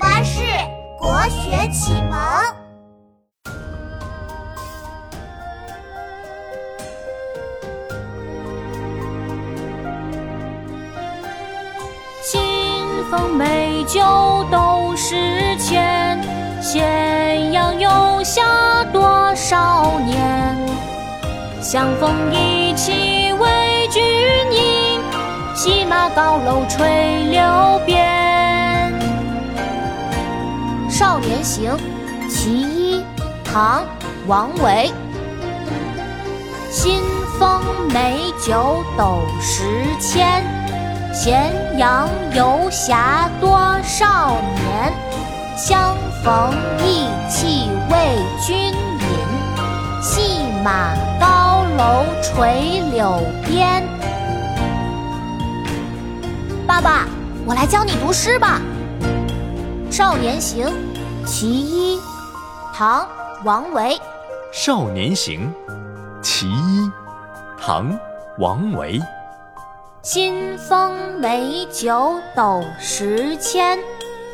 巴士国学启蒙。新丰美酒斗十千，咸阳游侠多少年。相逢意气为君饮，西马高楼垂少年行·其一》唐·王维。新丰美酒斗十千，咸阳游侠多少年。相逢意气为君饮，系马高楼垂柳边。爸爸，我来教你读诗吧，《少年行·其一》唐·王维。《少年行·其一》唐·王维。新丰美酒斗十千，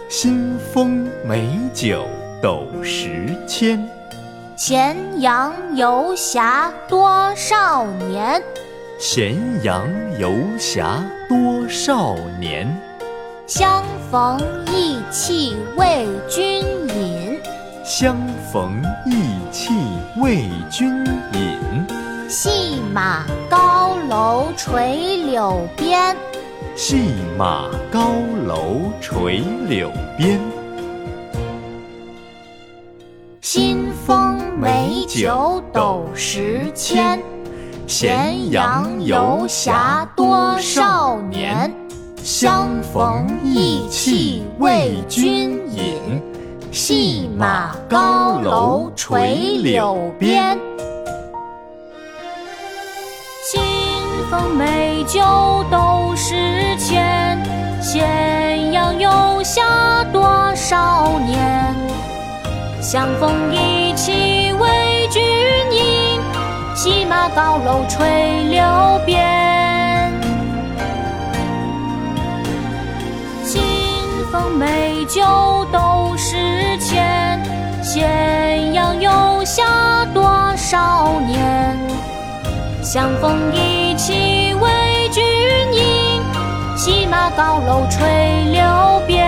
新丰美酒斗十千。咸阳游侠多少年？咸阳游侠多少年？相逢意气为君饮，相逢意气为君饮。系马高楼垂柳边，系马高楼垂柳边。新丰美酒斗十千，咸阳游侠多少年？相逢意气为君饮，系马高楼垂柳边。新丰美酒斗十千，咸阳游侠多少年。相逢意气为君饮，系马高楼垂柳边。美酒斗十千，咸阳游侠多少年。相逢意气为君饮，系马高楼垂柳边。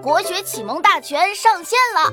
国学启蒙大全上线了，